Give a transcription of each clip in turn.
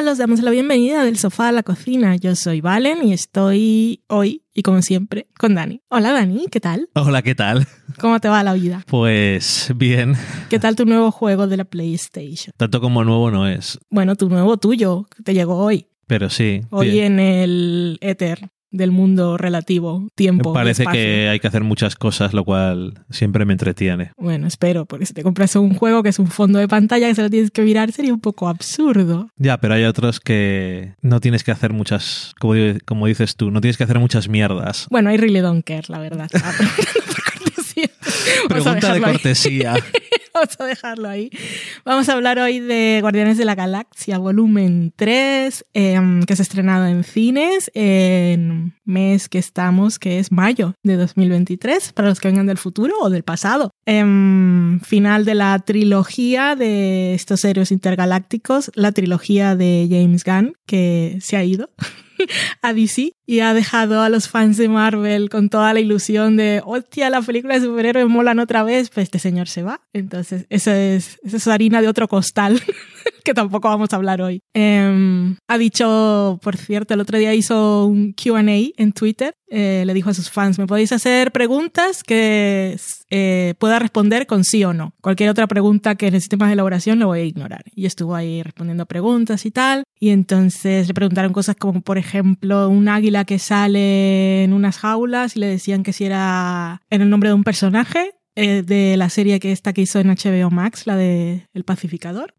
Hola, ¿qué tal? Os damos la bienvenida del sofá a la cocina. Yo soy Valen y estoy hoy, y como siempre, con Dani. Hola, Dani, ¿qué tal? Hola, ¿qué tal? ¿Cómo te va la vida? Pues bien. ¿Qué tal tu nuevo juego de la PlayStation? Tanto como nuevo no es. Bueno, tu nuevo tuyo, que te llegó hoy. Pero sí. Hoy bien. en el éter del mundo relativo, tiempo. Parece espacio. que hay que hacer muchas cosas, lo cual siempre me entretiene. Bueno, espero, porque si te compras un juego que es un fondo de pantalla que se lo tienes que mirar, sería un poco absurdo. Ya, pero hay otros que no tienes que hacer muchas, como, como dices tú, no tienes que hacer muchas mierdas. Bueno, I really don't care, la verdad. Ah, Pregunta de cortesía. Vamos a dejarlo ahí. Vamos a hablar hoy de Guardianes de la Galaxia volumen 3, em, que se ha estrenado en cines en mes que estamos, que es mayo de 2023, para los que vengan del futuro o del pasado. Em, final de la trilogía de estos héroes intergalácticos, la trilogía de James Gunn, que se ha ido a DC y ha dejado a los fans de Marvel con toda la ilusión de, hostia, las películas de superhéroes molan otra vez, pues este señor se va. Entonces, eso es, eso es harina de otro costal, que tampoco vamos a hablar hoy. Em, ha dicho, por cierto, el otro día hizo un QA en Twitter, eh, le dijo a sus fans, me podéis hacer preguntas que eh, pueda responder con sí o no. Cualquier otra pregunta que necesite más elaboración lo voy a ignorar. Y estuvo ahí respondiendo preguntas y tal. Y entonces le preguntaron cosas como, por ejemplo, un águila que sale en unas jaulas y le decían que si era en el nombre de un personaje eh, de la serie que esta que hizo en HBO Max, la de El Pacificador.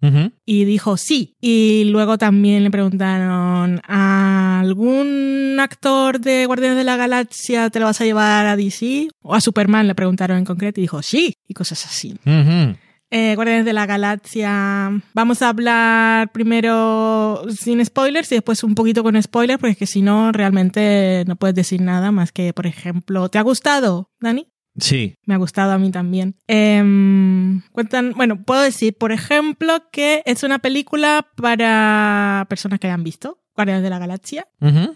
Y dijo sí. Y luego también le preguntaron ¿a algún actor de Guardianes de la Galaxia te lo vas a llevar a DC? O a Superman le preguntaron en concreto y dijo sí. Y cosas así. Eh, Guardianes de la Galaxia. Vamos a hablar primero sin spoilers y después un poquito con spoilers, porque es que si no, realmente no puedes decir nada más que, por ejemplo, ¿te ha gustado, Dani? Sí. Me ha gustado a mí también. Em, cuentan, bueno, puedo decir, por ejemplo, que es una película para personas que hayan visto Guardianes de la Galaxia.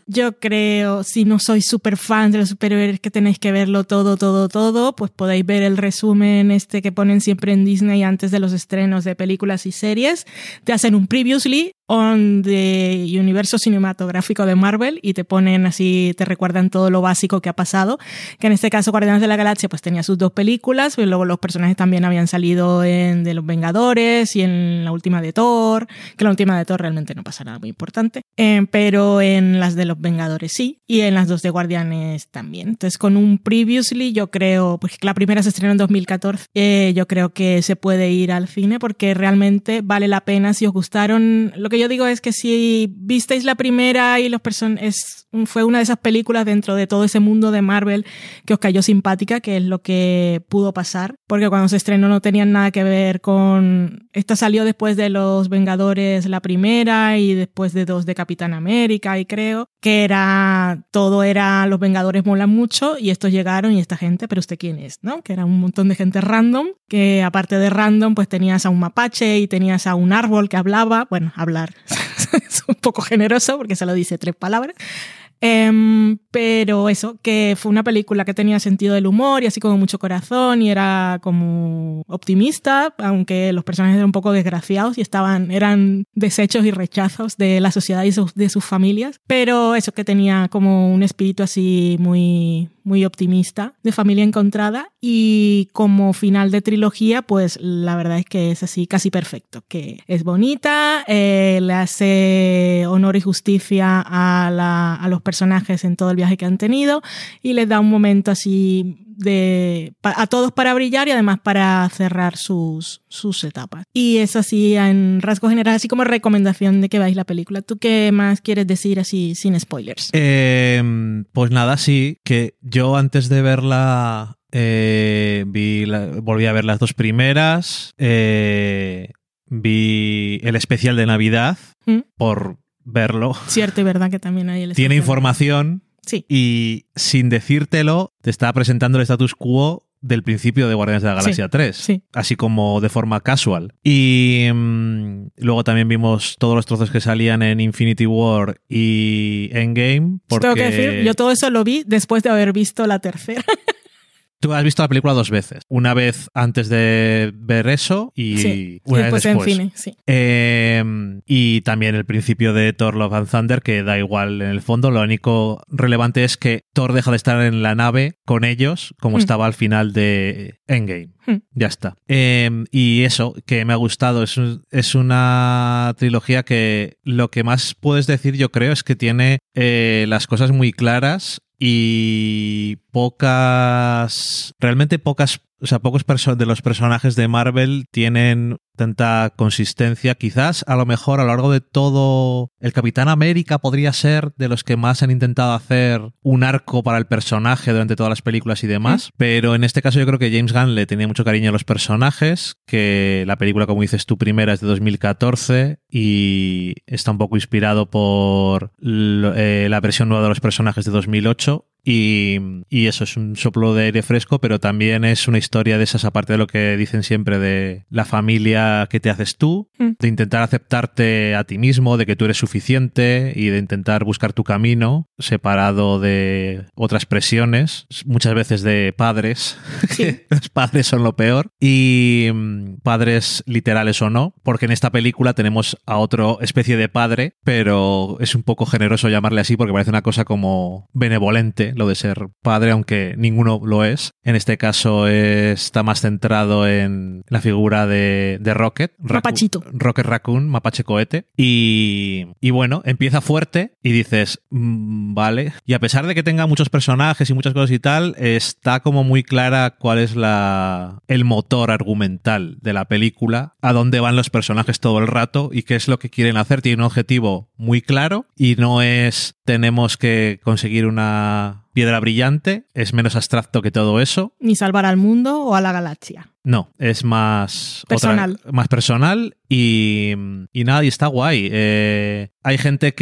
Yo creo, si no sois super fans de los superhéroes que tenéis que verlo todo, todo, todo, pues podéis ver el resumen este que ponen siempre en Disney antes de los estrenos de películas y series. Te hacen un previously on the universo cinematográfico de Marvel y te ponen así, te recuerdan todo lo básico que ha pasado. Que en este caso Guardianes de la Galaxia pues tenía sus dos películas, pero luego los personajes también habían salido en de los Vengadores y en la última de Thor, que la última de Thor realmente no pasa nada muy importante. Eh, pero en las de los Vengadores sí, y en las dos de Guardianes también. Entonces, con un previously, yo creo, pues la primera se estrenó en 2014, eh, yo creo que se puede ir al cine porque realmente vale la pena si os gustaron. Lo que yo digo es que si visteis la primera y los person es fue una de esas películas dentro de todo ese mundo de Marvel que os cayó simpática, que es lo que pudo pasar, porque cuando se estrenó no tenían nada que ver con... Esta salió después de Los Vengadores la primera y después de dos de Capitán América y creo que era... Todo era Los Vengadores molan mucho y estos llegaron y esta gente, pero usted quién es, ¿no? Que era un montón de gente random, que aparte de random pues tenías a un mapache y tenías a un árbol que hablaba, bueno, hablar es un poco generoso porque se lo dice tres palabras. Em, pero eso, que fue una película que tenía sentido del humor y así como mucho corazón y era como optimista, aunque los personajes eran un poco desgraciados y estaban, eran desechos y rechazos de la sociedad y de sus familias. Pero eso que tenía como un espíritu así muy, muy optimista, de familia encontrada y como final de trilogía, pues la verdad es que es así casi perfecto, que es bonita, eh, le hace honor y justicia a, la- a los personajes en todo el viaje que han tenido y les da un momento así de a todos para brillar y además para cerrar sus, sus etapas. Y eso así en rasgos generales, así como recomendación de que veáis la película. ¿Tú qué más quieres decir así sin spoilers? Eh, pues nada, sí, que yo antes de verla eh, vi la- volví a ver las dos primeras, eh, vi el especial de Navidad ¿Mm? por verlo. Cierto y verdad que también hay el Tiene información Sí. y sin decírtelo te estaba presentando el status quo del principio de Guardianes de la Galaxia 3, sí. así como de forma casual. Y mm, luego también vimos todos los trozos que salían en Infinity War y Endgame. Porque... Tengo que decir, yo todo eso lo vi después de haber visto la tercera. Tú has visto la película dos veces. Una vez antes de ver eso y Sí, una y vez después después. en cine, sí. Eh, y también el principio de Thor Love and Thunder, que da igual en el fondo. Lo único relevante es que Thor deja de estar en la nave con ellos, como Hmm. estaba al final de Endgame. Hmm. Ya está. Eh, y eso, que me ha gustado. Es, un- es una trilogía que lo que más puedes decir, yo creo, es que tiene eh, las cosas muy claras y pocas. Realmente pocas. O sea, pocos de los personajes de Marvel tienen tanta consistencia. Quizás, a lo mejor, a lo largo de todo. El Capitán América podría ser de los que más han intentado hacer un arco para el personaje durante todas las películas y demás. Pero en este caso, yo creo que James Gunn le tenía mucho cariño a los personajes. Que la película, como dices tú, primera es de 2014 y está un poco inspirado por eh, la versión nueva de los personajes de 2008. Y, y eso es un soplo de aire fresco, pero también es una historia de esas, aparte de lo que dicen siempre de la familia que te haces tú, Mm. de intentar aceptarte a ti mismo, de que tú eres suficiente y de intentar buscar tu camino separado de otras presiones, muchas veces de padres. Sí. Los padres son lo peor. Y mm, padres literales o no, porque en esta película tenemos a otro especie de padre, pero es un poco generoso llamarle así porque parece una cosa como benevolente lo de ser padre, aunque ninguno lo es. En este caso está más centrado en la figura de, de Rocket. Racu- Mapachito. Rocket Raccoon, Mapache Cohete. Y, y bueno, empieza fuerte y dices, "Mm, vale. Y a pesar de que tenga muchos personajes y muchas cosas y tal, está como muy clara cuál es la, el motor argumental de la película, a dónde van los personajes todo el rato y qué es lo que quieren hacer. Tiene un objetivo muy claro y no es tenemos que conseguir una piedra brillante, es menos abstracto que todo eso. Ni salvar al mundo o a la galaxia. No, es más otra- Personal. más personal y, y nada, y está guay. Eh, hay gente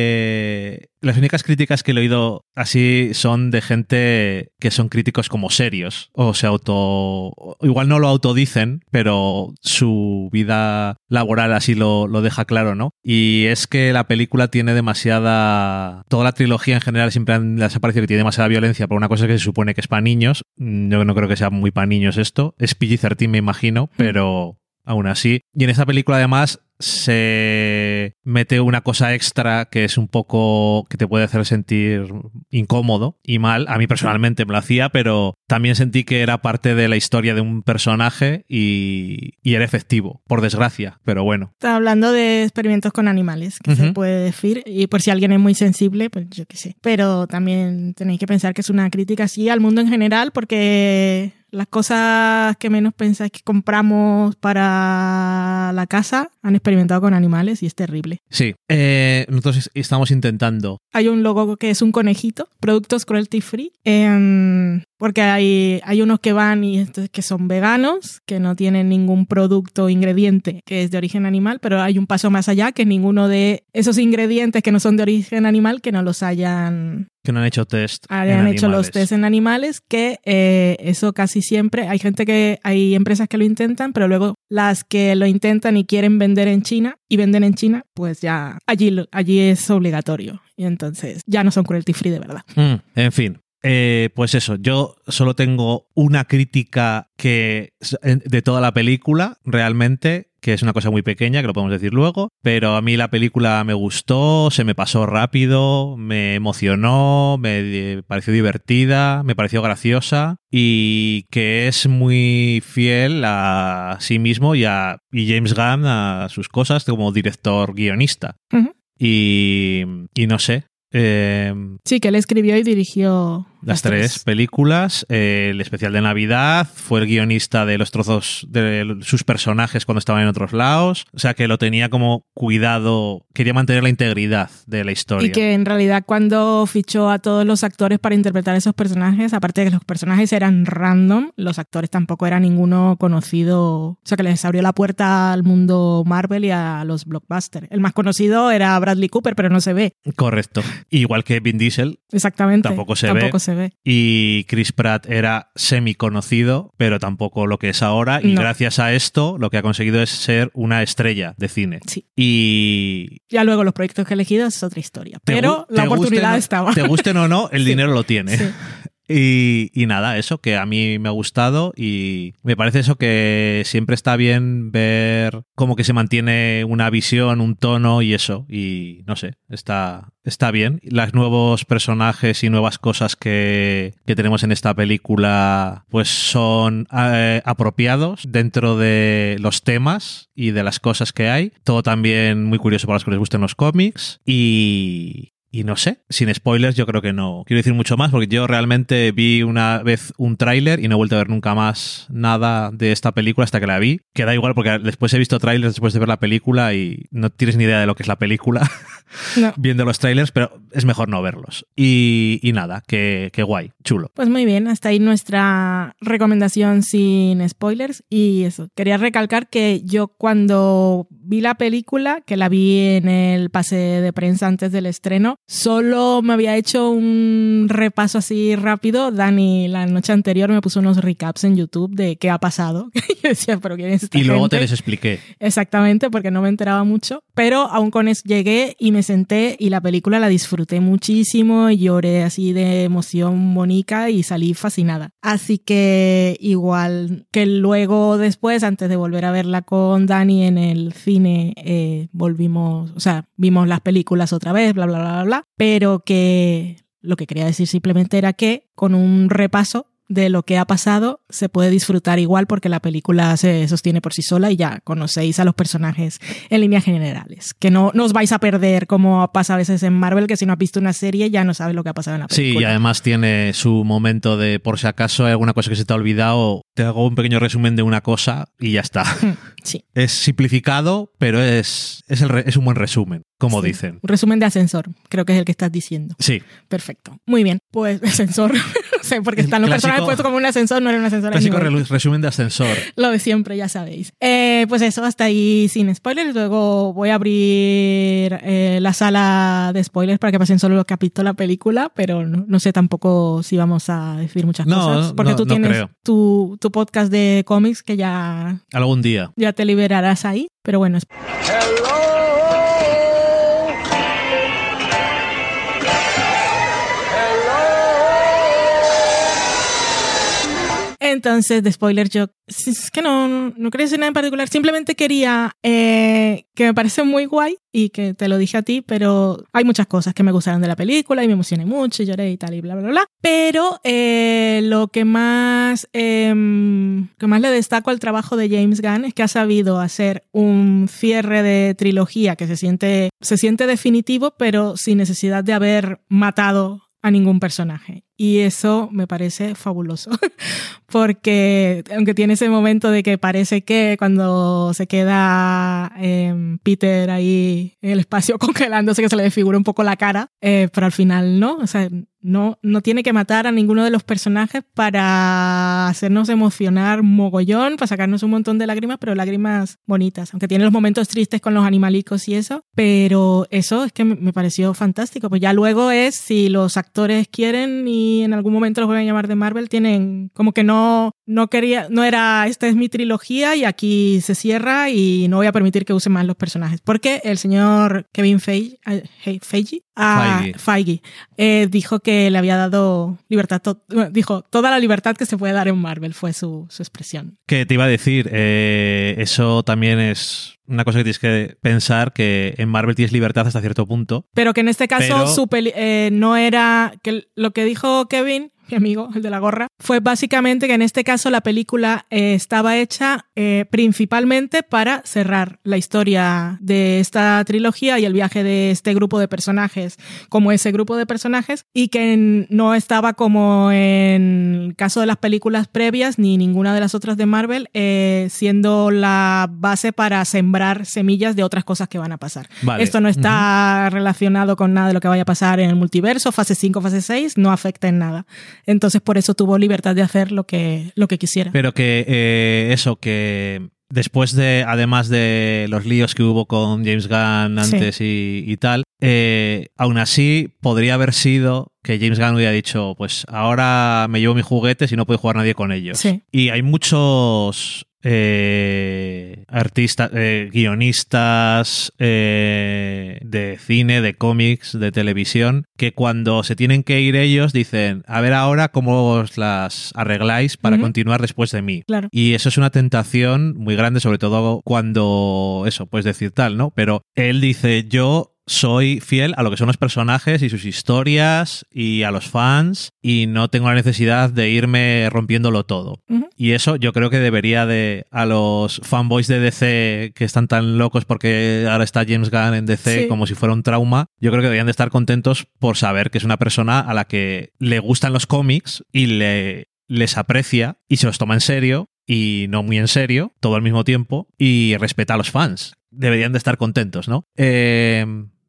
que... Las únicas críticas que he oído así son de gente que son críticos como serios o se auto... Igual no lo autodicen, pero su vida laboral así lo, lo deja claro, ¿no? Y es que la película tiene demasiada... Toda la trilogía en general siempre les ha parecido que tiene demasiada violencia por una cosa que se supone que es para niños. Mm, Yo no creo que sea muy para niños esto. Es PG-13 me imagino, pero aún así. Y en esta película además se mete una cosa extra que es un poco que te puede hacer sentir incómodo y mal. A mí personalmente me lo hacía, pero también sentí que era parte de la historia de un personaje y, y era efectivo, por desgracia, pero bueno. Está hablando de experimentos con animales, que se puede decir, y por si alguien es muy sensible, pues yo qué sé. Pero también tenéis que pensar que es una crítica así al mundo en general, porque las cosas que menos pensáis que compramos para la casa han experimentado con animales y es terrible. Sí, eh, nosotros es- estamos intentando. Hay un logo que es un conejito, productos cruelty free, em, porque hay, hay unos que van y que son veganos, que no tienen ningún producto o ingrediente que es de origen animal, pero hay un paso más allá que ninguno de esos ingredientes que no son de origen animal que no los hayan, Que no han hecho test. hayan hecho los animales. test en animales, que eh, eso casi siempre, hay gente que, hay empresas que lo intentan, pero luego las que lo intentan y quieren vender en China y venden en China, pues ya allí, allí es obligatorio. Y entonces ya no son cruelty free de verdad. Mm, en fin. Eh, pues eso, yo solo tengo una crítica que de toda la película, realmente, que es una cosa muy pequeña, que lo podemos decir luego, pero a mí la película me gustó, se me pasó rápido, me emocionó, me eh, pareció divertida, me pareció graciosa y que es muy fiel a sí mismo y a y James Gunn a sus cosas como director guionista. Y no sé. Eh, Sí, que él escribió y dirigió las tres películas, eh, el especial de Navidad, fue el guionista de los trozos de sus personajes cuando estaban en otros lados, o sea que lo tenía como cuidado, quería mantener la integridad de la historia. Y que en realidad cuando fichó a todos los actores para interpretar esos personajes, aparte de que los personajes eran random, los actores tampoco era ninguno conocido, o sea que les abrió la puerta al mundo Marvel y a los blockbusters. El más conocido era Bradley Cooper, pero no se ve. Correcto. Igual que Vin Diesel Exactamente. Tampoco se tampoco ve. se ve. y Chris Pratt era semi conocido, pero tampoco lo que es ahora y No. gracias a esto lo que ha conseguido es ser una estrella de cine. Sí. Y Ya luego los proyectos que he elegido es otra historia. Pero la oportunidad gusten- estaba. Te gusten o no, el Sí. dinero lo tiene. Sí. Y, nada, eso, que a mí me ha gustado y me parece eso que siempre está bien ver cómo que se mantiene una visión, un tono y eso. Y no sé, está, está bien. Los nuevos personajes y nuevas cosas que, que tenemos en esta película pues son eh, apropiados dentro de los temas y de las cosas que hay. Todo también muy curioso para los que les gusten los cómics. Y, y no sé, sin spoilers yo creo que no quiero decir mucho más porque yo realmente vi una vez un tráiler y no he vuelto a ver nunca más nada de esta película hasta que la vi. Que da igual porque después he visto trailers después de ver la película y no tienes ni idea de lo que es la película No. viendo los trailers, pero es mejor no verlos. Y, y nada, que, que guay, chulo. Pues muy bien, hasta ahí nuestra recomendación sin spoilers. Y eso, quería recalcar que yo cuando vi la película, que la vi en el pase de prensa antes del estreno, solo me había hecho un repaso así rápido. Dani la noche anterior me puso unos recaps en YouTube de qué ha pasado. yo decía, pero ¿quién es esta Y luego gente? te les expliqué. Exactamente, porque no me enteraba mucho. Pero aún con eso llegué y me senté y la película la disfruté muchísimo y lloré así de emoción bonita y salí fascinada. Así que igual que luego después, antes de volver a verla con Dani en el cine, eh, volvimos, o sea, vimos las películas otra vez, bla, bla, bla, bla, bla. Pero que lo que quería decir simplemente era que con un repaso de lo que ha pasado se puede disfrutar igual porque la película se sostiene por sí sola y ya conocéis a los personajes en líneas generales. Que no, no os vais a perder como pasa a veces en Marvel, que si no has visto una serie ya no sabes lo que ha pasado en la Sí, y película. además tiene su momento de por si acaso hay alguna cosa que se te ha olvidado, te hago un pequeño resumen de una cosa y ya está. Sí. Es simplificado, pero es, es, el es un buen resumen, como Sí. dicen. Un resumen de ascensor, creo que es el que estás diciendo. Sí, Perfecto. Muy bien. Pues ascensor. sé, porque están los clásico- personajes puestos como un ascensor, no era un ascensor. clásico resumen de ascensor. Lo de siempre, ya sabéis. Eh, pues eso, hasta ahí sin spoilers. Luego voy a abrir eh, la sala de spoilers para que pasen solo los que han visto la película, pero no, no sé tampoco si vamos a decir muchas No, cosas. Porque no, tú no tienes tu, tu podcast de cómics que ya, Algún día. ya te liberarás ahí. Pero bueno, es- Entonces, de spoiler, yo es que no, no, no quería decir nada en particular. Simplemente quería eh, que me parece muy guay y que te lo dije a ti, pero hay muchas cosas que me gustaron de la película y me emocioné mucho y lloré y tal y bla, bla, bla. Pero eh, lo que más, eh, que más le destaco al trabajo de James Gunn es que ha sabido hacer un cierre de trilogía que se siente, se siente definitivo, pero sin necesidad de haber matado a ningún personaje. Y eso me parece fabuloso, porque aunque tiene ese momento de que parece que cuando se queda eh, Peter ahí en el espacio congelándose, que se le desfigura un poco la cara, eh, pero al final no, o sea, no, no tiene que matar a ninguno de los personajes para hacernos emocionar mogollón, para sacarnos un montón de lágrimas, pero lágrimas bonitas, aunque tiene los momentos tristes con los animalicos y eso, pero eso es que me pareció fantástico, pues ya luego es si los actores quieren y en algún momento los vuelven a llamar de Marvel, tienen como que no, no quería, no era, esta es mi trilogía y aquí se cierra y no voy a permitir que usen más los personajes, porque el señor Kevin Feige, ah, Feige. Feige, eh, dijo que le había dado libertad, to- dijo toda la libertad que se puede dar en Marvel, fue su, su expresión. Que te iba a decir, eh, eso también es una cosa que tienes que pensar, que en Marvel tienes libertad hasta cierto punto. Pero que en este caso Pero- su peli- eh, no era que lo que dijo Kevin, mi amigo, el de la gorra, fue básicamente que en este caso la película eh, estaba hecha eh, principalmente para cerrar la historia de esta trilogía y el viaje de este grupo de personajes como ese grupo de personajes y que en- no estaba como en el caso de las películas previas ni ninguna de las otras de Marvel eh, siendo la base para sembrar semillas de otras cosas que van a pasar. Vale. Esto no está relacionado con nada de lo que vaya a pasar en el multiverso, fase 5, fase 6, no afecta en nada. Entonces por eso tuvo libertad de hacer lo que, lo que quisiera. Pero que eh, eso, que después de, además de los líos que hubo con James Gunn antes y, y tal, eh, aún así podría haber sido que James Gunn hubiera dicho, pues ahora me llevo mis juguetes y no puede jugar nadie con ellos. Sí. Y hay muchos eh, artistas, eh, guionistas eh, de cine, de cómics, de televisión, que cuando se tienen que ir ellos dicen, a ver ahora cómo os las arregláis para continuar después de mí. Claro. Y eso es una tentación muy grande, sobre todo cuando eso, puedes decir tal, ¿no? Pero él dice, yo soy fiel a lo que son los personajes y sus historias y a los fans y no tengo la necesidad de irme rompiéndolo todo. Y eso yo creo que debería de a los fanboys de DC que están tan locos porque ahora está James Gunn en DC Sí. como si fuera un trauma, yo creo que deberían de estar contentos por saber que es una persona a la que le gustan los cómics y le les aprecia y se los toma en serio y no muy en serio todo al mismo tiempo y respeta a los fans. Deberían de estar contentos, ¿no? Eh,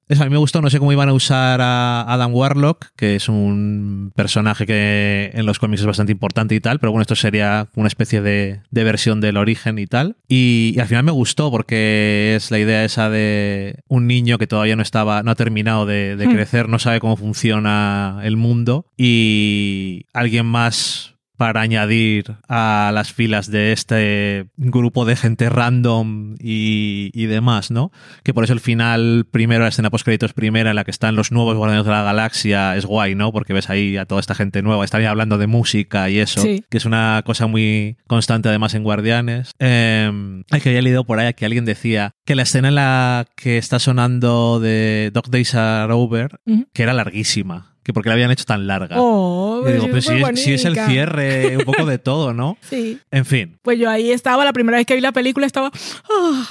eso a mí me gustó, no sé cómo iban a usar a Adam Warlock, que es un personaje que en los cómics es bastante importante y tal, pero bueno, esto sería una especie de, de versión del origen y tal. Y, y al final me gustó porque es la idea esa de un niño que todavía no estaba, no ha terminado de, de Hmm. crecer, no sabe cómo funciona el mundo y alguien más para añadir a las filas de este grupo de gente random y, y demás, ¿no? Que por eso el final primero, la escena post créditos primera en la que están los nuevos Guardianes de la Galaxia es guay, ¿no? Porque ves ahí a toda esta gente nueva, están ahí hablando de música y eso, Sí. que es una cosa muy constante además en Guardianes. Eh, que había leído por ahí que alguien decía que la escena en la que está sonando de Dog Days Are Over, que era larguísima, que porque la habían hecho tan larga. Oh, Y digo, pero si muy es, si es el cierre un poco de todo, ¿no? Sí. En fin, Pues yo ahí estaba, la primera vez que vi la película estaba. ah,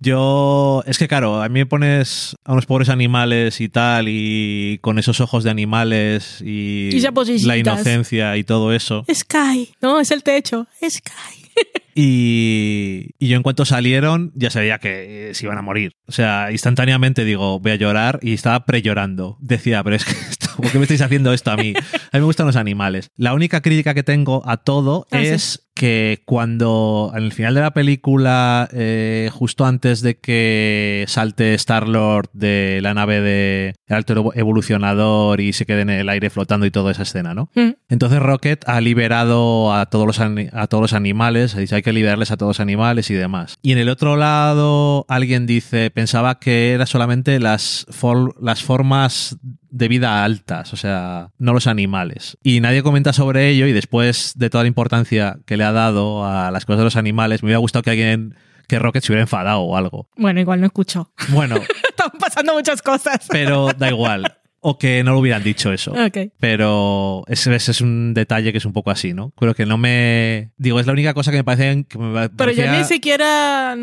yo. Es que, claro, a mí me pones a unos pobres animales y tal, y con esos ojos de animales y, Y la inocencia y todo eso. Sky. No, es el techo. Sky. Y, y yo, en cuanto salieron, ya sabía que eh, se iban a morir. O sea, instantáneamente digo, voy a llorar y estaba pre-llorando. Decía, pero es que ¿por qué me estáis haciendo esto a mí? A mí me gustan los animales. La única crítica que tengo a todo Ah, sí. es que cuando en el final de la película, eh, justo antes de que salte Star-Lord de la nave de el alto evolucionador y se quede en el aire flotando y toda esa escena, ¿no? Mm, Entonces Rocket ha liberado a todos los, a todos los animales, dicho hay que liberarles a todos los animales y demás. Y en el otro lado alguien dice, pensaba que era solamente las, for- las formas de vida altas, o sea, no los animales. Y nadie comenta sobre ello y después de toda la importancia que le ha dado a las cosas de los animales, me hubiera gustado que alguien, que Rocket se hubiera enfadado o algo. Bueno, igual no escuchó. Bueno, Estaban pasando muchas cosas. pero da igual. O que no lo hubieran dicho eso. Ok. Pero ese, ese es un detalle que es un poco así, ¿no? Creo que no me... Digo, es la única cosa que me parece... Que me Pero yo parecía- ni siquiera.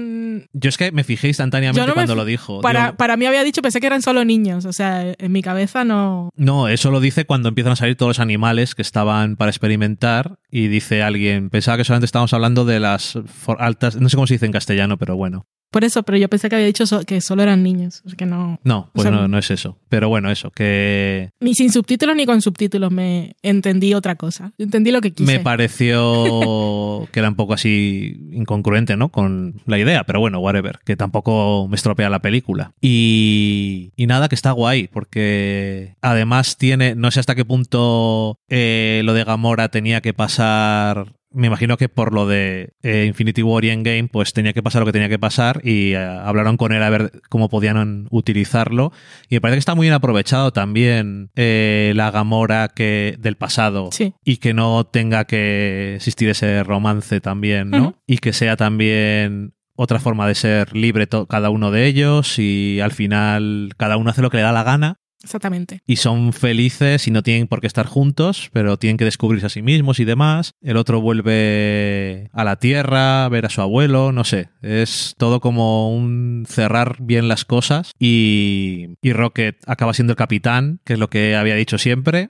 Yo es que me fijé instantáneamente no cuando lo dijo. Para, para mí había dicho, pensé que eran solo niños. O sea, en mi cabeza no. No, eso lo dice cuando empiezan a salir todos los animales que estaban para experimentar y dice alguien, pensaba que solamente estábamos hablando de las for- altas, no sé cómo se dice en castellano, pero bueno. Por eso, pero yo pensé que había dicho so- que solo eran niños. Que no. No, pues O sea, no, no es eso. Pero bueno, eso, que Ni sin subtítulos ni con subtítulos me entendí otra cosa. Entendí lo que quise. me pareció que era un poco así incongruente, ¿no? Con la idea, pero bueno, whatever, que tampoco me estropea la película. Y, y nada, que está guay, porque además tiene, no sé hasta qué punto eh, lo de Gamora tenía que pasar me imagino que por lo de eh, Infinity War y Endgame, pues tenía que pasar lo que tenía que pasar y eh, hablaron con él a ver cómo podían utilizarlo. Y me parece que está muy bien aprovechado también eh, la Gamora que, del pasado Sí. y que no tenga que existir ese romance también, ¿no? Y que sea también otra forma de ser libre cada uno de ellos y al final cada uno hace lo que le da la gana Exactamente. y son felices y no tienen por qué estar juntos, pero tienen que descubrirse a sí mismos y demás. El otro vuelve a la Tierra, a ver a su abuelo, no sé. Es todo como un cerrar bien las cosas y, y Rocket acaba siendo el capitán, que es lo que había dicho siempre.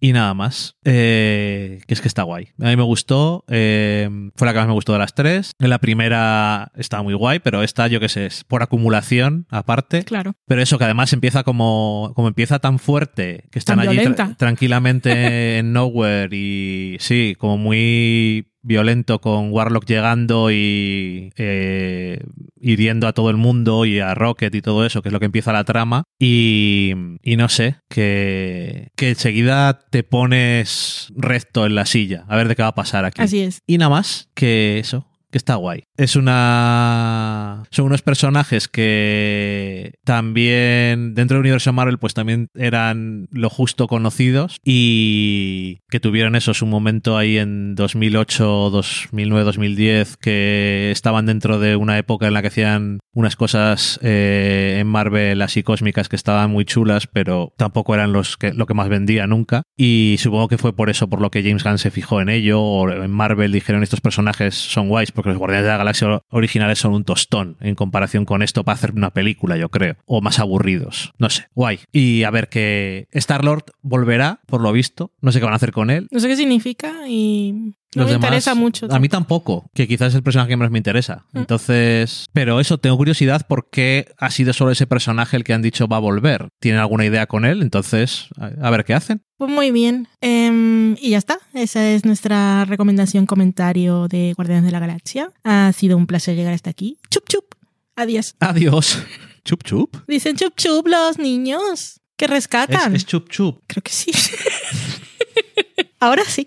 Y nada más. Eh, que es que está guay. A mí me gustó. eh, fue la que más me gustó de las tres. En la primera estaba muy guay, pero esta, yo qué sé, es por acumulación aparte. Claro. Pero eso, que además empieza como, como empieza tan fuerte, que están Tan allí tra- tranquilamente en Nowhere y sí, como muy violento con Warlock llegando y eh, hiriendo a todo el mundo y a Rocket y todo eso, que es lo que empieza la trama. Y, y no sé, que, que enseguida te pones recto en la silla, a ver de qué va a pasar aquí. Así es. Y nada más que eso, que está guay. Es una. Son unos personajes que también dentro del universo Marvel, pues también eran lo justo conocidos y que tuvieron eso, su momento ahí en 2008, 2009, 2010, que estaban dentro de una época en la que hacían unas cosas eh, en Marvel así cósmicas que estaban muy chulas, pero tampoco eran los que, lo que más vendía nunca. Y supongo que fue por eso por lo que James Gunn se fijó en ello, o en Marvel dijeron estos personajes son guays, porque los Guardianes de la Galaxia originales son un tostón en comparación con esto para hacer una película, yo creo, o más aburridos. No sé, guay. Y a ver que Star-Lord volverá, por lo visto. No sé qué van a hacer con él. No sé qué significa y no Los me demás, interesa mucho. A mí tampoco, que quizás es el personaje que menos me interesa. Mm. Entonces, pero eso, tengo curiosidad por qué ha sido solo ese personaje el que han dicho va a volver. ¿Tienen alguna idea con él? Entonces, a, ver qué hacen. Pues muy bien. Em, y ya está. Esa es nuestra recomendación, comentario de Guardianes de la Galaxia. Ha sido un placer llegar hasta aquí. Chup chup. Adiós. Adiós. Chup chup. Dicen chup chup los niños que Es, rescatan. es chup chup. Creo que sí. Ahora sí.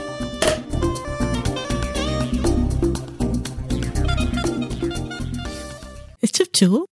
¿Es chup chup?